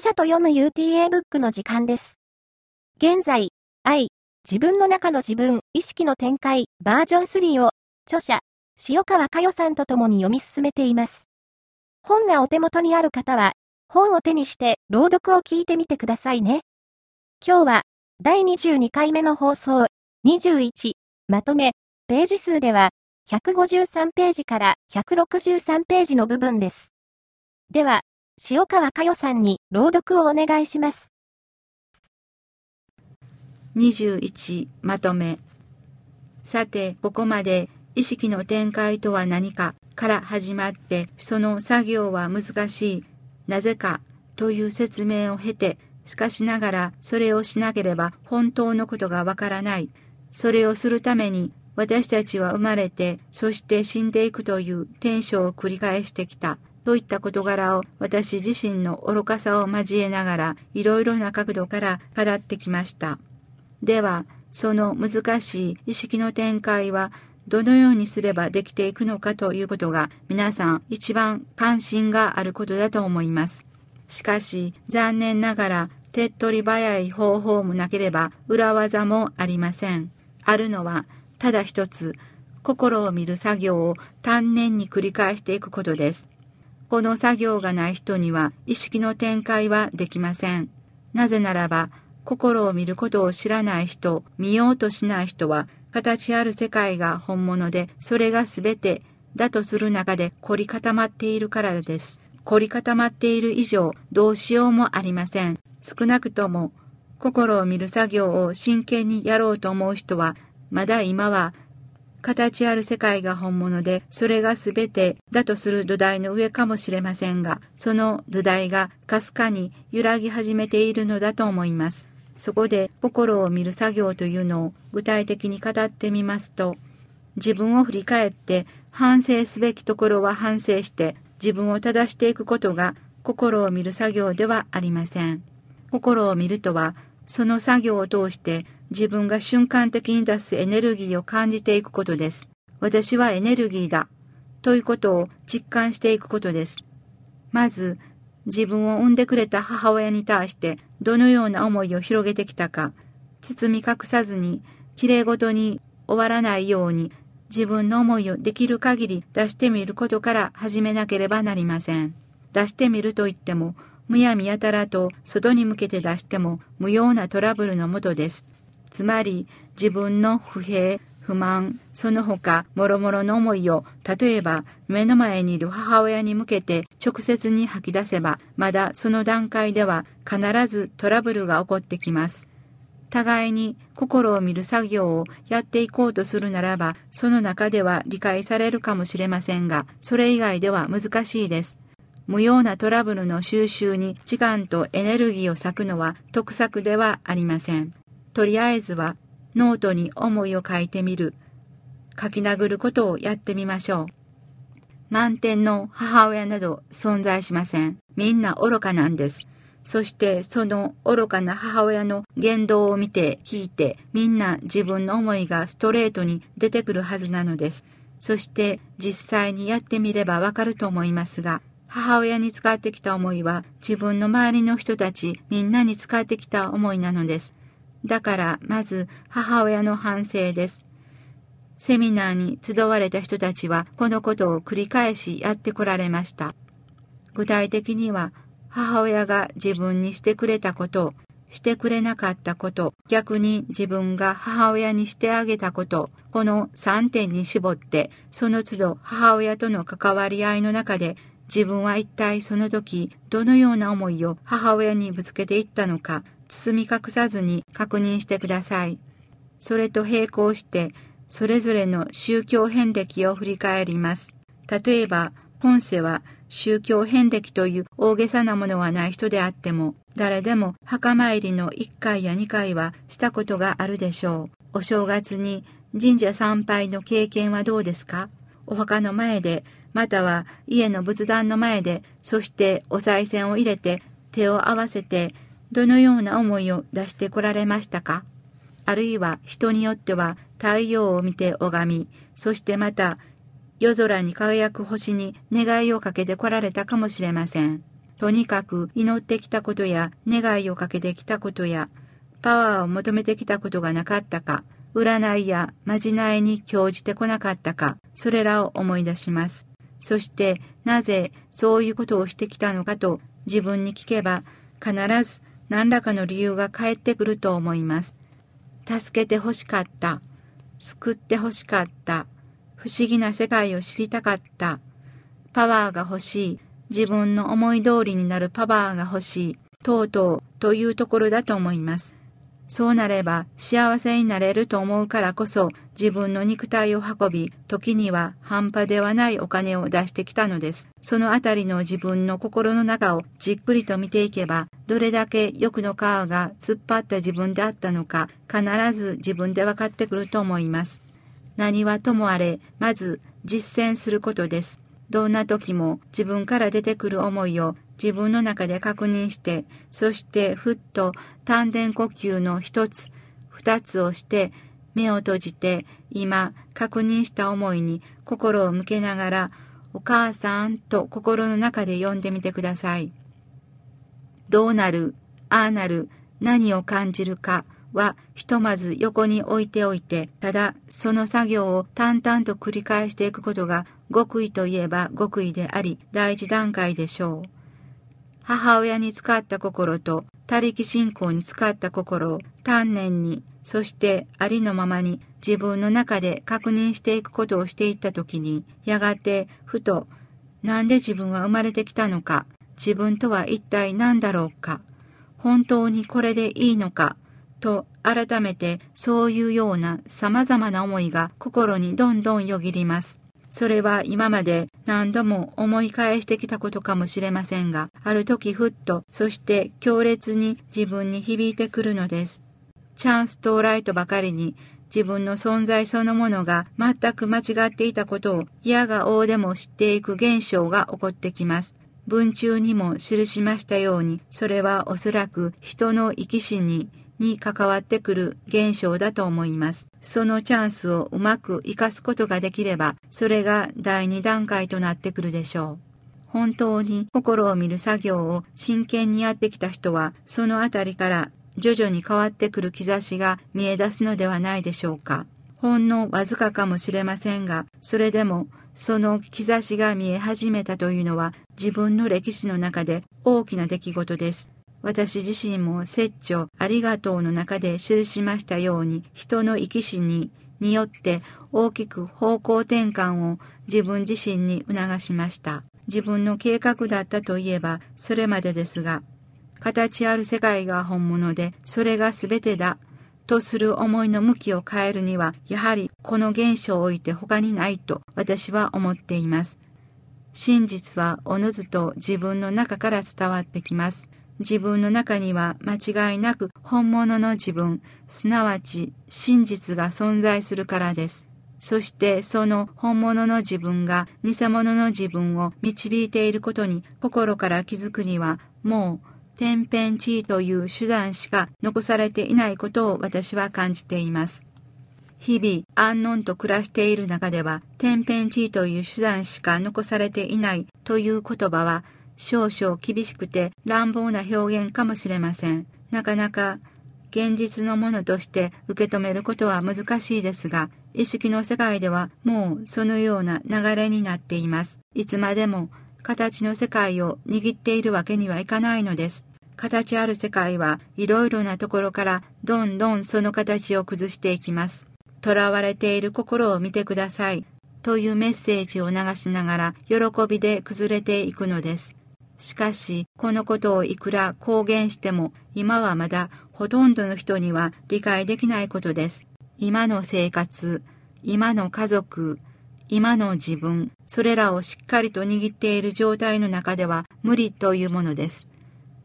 者と読む UTA ブックの時間です。現在、愛、自分の中の自分、意識の展開、バージョン3を、著者、塩川佳代さんと共に読み進めています。本がお手元にある方は、本を手にして朗読を聞いてみてくださいね。今日は、第22回目の放送、21、まとめ、ページ数では、153ページから163ページの部分です。では、塩川佳代さんに朗読をお願いします。21まとめ。さてここまで意識の展開とは何かから始まってその作業は難しい。なぜかという説明を経てしかしながらそれをしなければ本当のことがわからない。それをするために私たちは生まれてそして死んでいくという転生を繰り返してきた。といった事柄を私自身の愚かさを交えながらいろいろな角度から語ってきました。では、その難しい意識の展開はどのようにすればできていくのかということが皆さん一番関心があることだと思います。しかし残念ながら手っ取り早い方法もなければ裏技もありません。あるのはただ一つ心を見る作業を丹念に繰り返していくことです。この作業がない人には意識の展開はできません。なぜならば心を見ることを知らない人、見ようとしない人は、形ある世界が本物で、それが全てだとする中で凝り固まっているからです。凝り固まっている以上、どうしようもありません。少なくとも、心を見る作業を真剣にやろうと思う人は、まだ今は、形ある世界が本物で、それが全てだとする土台の上かもしれませんが、その土台がかすかに揺らぎ始めているのだと思います。そこで心を見る作業というのを具体的に語ってみますと、自分を振り返って反省すべきところは反省して自分を正していくことが心を見る作業ではありません。心を見るとは、その作業を通して自分が瞬間的に出すエネルギーを感じていくことです。私はエネルギーだ。ということを実感していくことです。まず、自分を産んでくれた母親に対してどのような思いを広げてきたか、包み隠さずに、きれいごとに終わらないように、自分の思いをできる限り出してみることから始めなければなりません。出してみると言っても、むやみやたらと外に向けて出しても無用なトラブルのもとです。つまり、自分の不平、不満、その他、もろもろの思いを、例えば、目の前にいる母親に向けて直接に吐き出せば、まだその段階では必ずトラブルが起こってきます。互いに心を見る作業をやっていこうとするならば、その中では理解されるかもしれませんが、それ以外では難しいです。無用なトラブルの収拾に時間とエネルギーを割くのは得策ではありません。とりあえずはノートに思いを書いてみる。書き殴ることをやってみましょう。満点の母親など存在しません。みんな愚かなんです。そしてその愚かな母親の言動を見て聞いてみんな自分の思いがストレートに出てくるはずなのです。そして実際にやってみればわかると思いますが、母親に使ってきた思いは自分の周りの人たちみんなに使ってきた思いなのです。だからまず母親の反省です。セミナーに集われた人たちはこのことを繰り返しやってこられました。具体的には母親が自分にしてくれたこと、してくれなかったこと、逆に自分が母親にしてあげたこと、この3点に絞って、その都度母親との関わり合いの中で自分は一体その時どのような思いを母親にぶつけていったのか包み隠さずに確認してください。それと並行して、それぞれの宗教遍歴を振り返ります。例えば、本世は宗教遍歴という大げさなものはない人であっても、誰でも墓参りの1回や2回はしたことがあるでしょう。お正月に神社参拝の経験はどうですか？お墓の前で、または家の仏壇の前で、そしてお賽銭を入れて手を合わせてどのような思いを出してこられましたか？あるいは人によっては太陽を見て拝み、そしてまた夜空に輝く星に願いをかけて来られたかもしれません。とにかく祈ってきたことや願いをかけてきたことやパワーを求めてきたことがなかったか、占いやまじないに興じてこなかったか、それらを思い出します。そしてなぜそういうことをしてきたのかと自分に聞けば必ず何らかの理由が返ってくると思います。助けて欲しかった。救って欲しかった。不思議な世界を知りたかった。パワーが欲しい。自分の思い通りになるパワーが欲しい。とうとうというところだと思います。そうなれば幸せになれると思うからこそ自分の肉体を運び、時には半端ではないお金を出してきたのです。そのあたりの自分の心の中をじっくりと見ていけば、どれだけ欲の皮が突っ張った自分であったのか、必ず自分で分かってくると思います。何はともあれ、まず実践することです。どんな時も自分から出てくる思いを自分の中で確認して、そしてふっと丹田呼吸の一つ、二つをして、目を閉じて今確認した思いに心を向けながら、お母さんと心の中で呼んでみてください。どうなる、ああなる、何を感じるか、はひとまず横に置いておいて、ただその作業を淡々と繰り返していくことが極意といえば極意であり、第一段階でしょう。母親に使った心と他力信仰に使った心を丹念に、そしてありのままに自分の中で確認していくことをしていったときに、やがてふと、なんで自分は生まれてきたのか、自分とは一体何だろうか、本当にこれでいいのか、と改めてそういうような様々な思いが心にどんどんよぎります。それは今まで何度も思い返してきたことかもしれませんが、ある時ふっと、そして強烈に自分に響いてくるのです。チャンス到来とばかりに自分の存在そのものが全く間違っていたことを嫌が王でも知っていく現象が起こってきます。文中にも記しましたように、それはおそらく人の生き死にに関わってくる現象だと思います。そのチャンスをうまく活かすことができれば、それが第2段階となってくるでしょう。本当に心を見る作業を真剣にやってきた人は、そのあたりから徐々に変わってくる兆しが見え出すのではないでしょうか。ほんのわずかかもしれませんが、それでもその兆しが見え始めたというのは自分の歴史の中で大きな出来事です。私自身も説著ありがとうの中で記しましたように人の生き死にによって大きく方向転換を自分自身に促しました。自分の計画だったといえばそれまでですが、形ある世界が本物でそれが全てだとする思いの向きを変えるにはやはりこの現象を置いて他にないと私は思っています。真実はおのずと自分の中から伝わってきます。自分の中には間違いなく本物の自分、すなわち真実が存在するからです。そしてその本物の自分が偽物の自分を導いていることに心から気づくにはもう天変地異という手段しか残されていないことを私は感じています。日々安穏と暮らしている中では天変地異という手段しか残されていないという言葉は少々厳しくて乱暴な表現かもしれません。なかなか現実のものとして受け止めることは難しいですが、意識の世界ではもうそのような流れになっています。いつまでも形の世界を握っているわけにはいかないのです。形ある世界はいろいろなところからどんどんその形を崩していきます。囚われている心を見てください。というメッセージを流しながら喜びで崩れていくのです。しかし、このことをいくら公言しても、今はまだほとんどの人には理解できないことです。今の生活、今の家族、今の自分、それらをしっかりと握っている状態の中では無理というものです。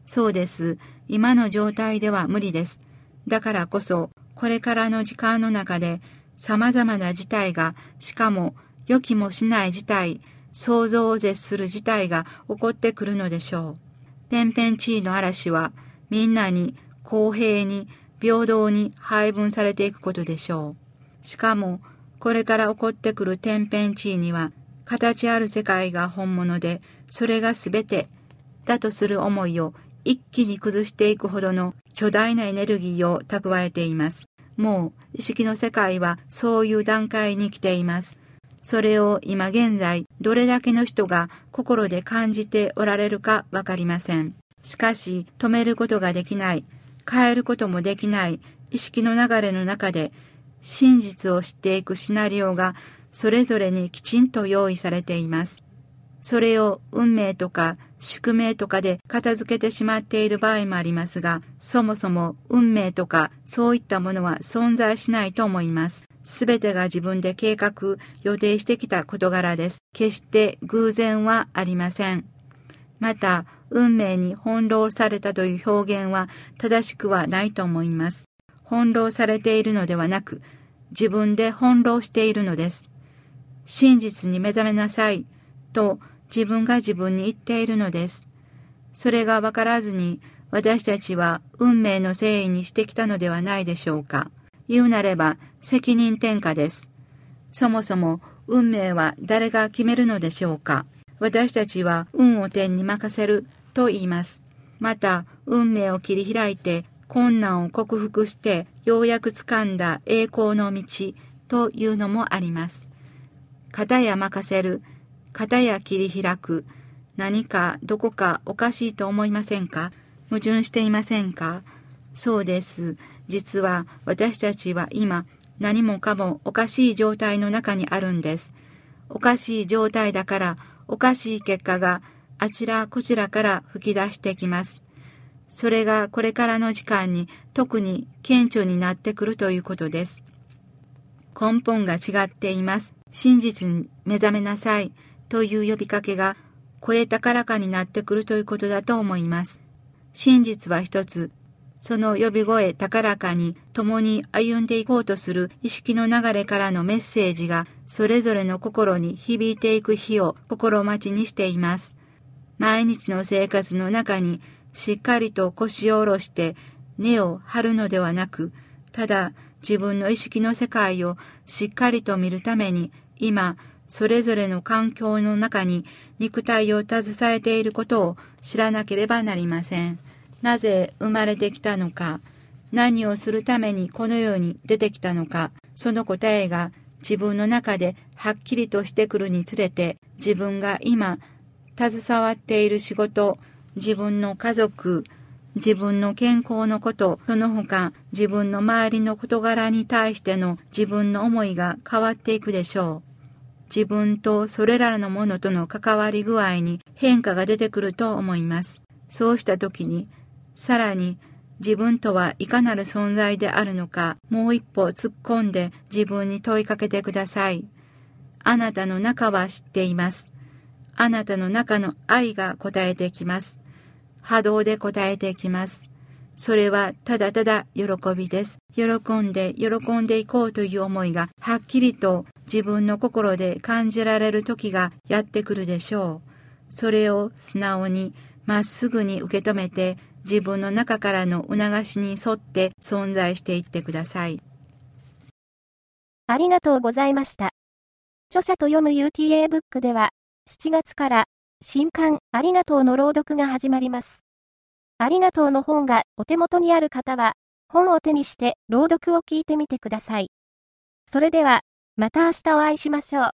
そうです。今の状態では無理です。だからこそ、これからの時間の中で、様々な事態が、しかも予期もしない事態、想像を絶する事態が起こってくるのでしょう。天変地異の嵐はみんなに公平に平等に配分されていくことでしょう。しかもこれから起こってくる天変地異には形ある世界が本物で、それが全てだとする思いを一気に崩していくほどの巨大なエネルギーを蓄えています。もう意識の世界はそういう段階に来ています。それを今現在どれだけの人が心で感じておられるかわかりません。しかし止めることができない、変えることもできない意識の流れの中で真実を知っていくシナリオがそれぞれにきちんと用意されています。それを運命とか宿命とかで片付けてしまっている場合もありますが、そもそも運命とかそういったものは存在しないと思います。すべてが自分で計画、予定してきた事柄です。決して偶然はありません。また、運命に翻弄されたという表現は正しくはないと思います。翻弄されているのではなく、自分で翻弄しているのです。真実に目覚めなさいと自分が自分に言っているのです。それがわからずに私たちは運命の誠意にしてきたのではないでしょうか。言うなれば責任転嫁です。そもそも運命は誰が決めるのでしょうか。私たちは運を天に任せると言います。また、運命を切り開いて困難を克服してようやく掴んだ栄光の道というのもあります。型や任せる、型や切り開く、何かどこかおかしいと思いませんか？矛盾していませんか？そうです。実は私たちは今何もかもおかしい状態の中にあるんです。おかしい状態だからおかしい結果があちらこちらから吹き出してきます。それがこれからの時間に特に顕著になってくるということです。根本が違っています。真実に目覚めなさいという呼びかけが声高らかになってくるということだと思います。真実は一つ、その呼び声高らかに共に歩んでいこうとする意識の流れからのメッセージがそれぞれの心に響いていく日を心待ちにしています。毎日の生活の中にしっかりと腰を下ろして根を張るのではなく、ただ自分の意識の世界をしっかりと見るために今それぞれの環境の中に肉体を携えていることを知らなければなりません。なぜ生まれてきたのか、何をするためにこの世に出てきたのか、その答えが自分の中ではっきりとしてくるにつれて、自分が今携わっている仕事、自分の家族、自分の健康のこと、その他自分の周りの事柄に対しての自分の思いが変わっていくでしょう。自分とそれらのものとの関わり具合に変化が出てくると思います。そうした時にさらに自分とはいかなる存在であるのか、もう一歩突っ込んで自分に問いかけてください。あなたの中は知っています。あなたの中の愛が答えてきます。波動で答えてきます。それはただただ喜びです。喜んで喜んでいこうという思いがはっきりと自分の心で感じられる時がやってくるでしょう。それを素直にまっすぐに受け止めて自分の中からの促しに沿って存在していってください。ありがとうございました。著者と読む UTA ブックでは、7月から新刊ありがとうの朗読が始まります。ありがとうの本がお手元にある方は、本を手にして朗読を聞いてみてください。それでは、また明日お会いしましょう。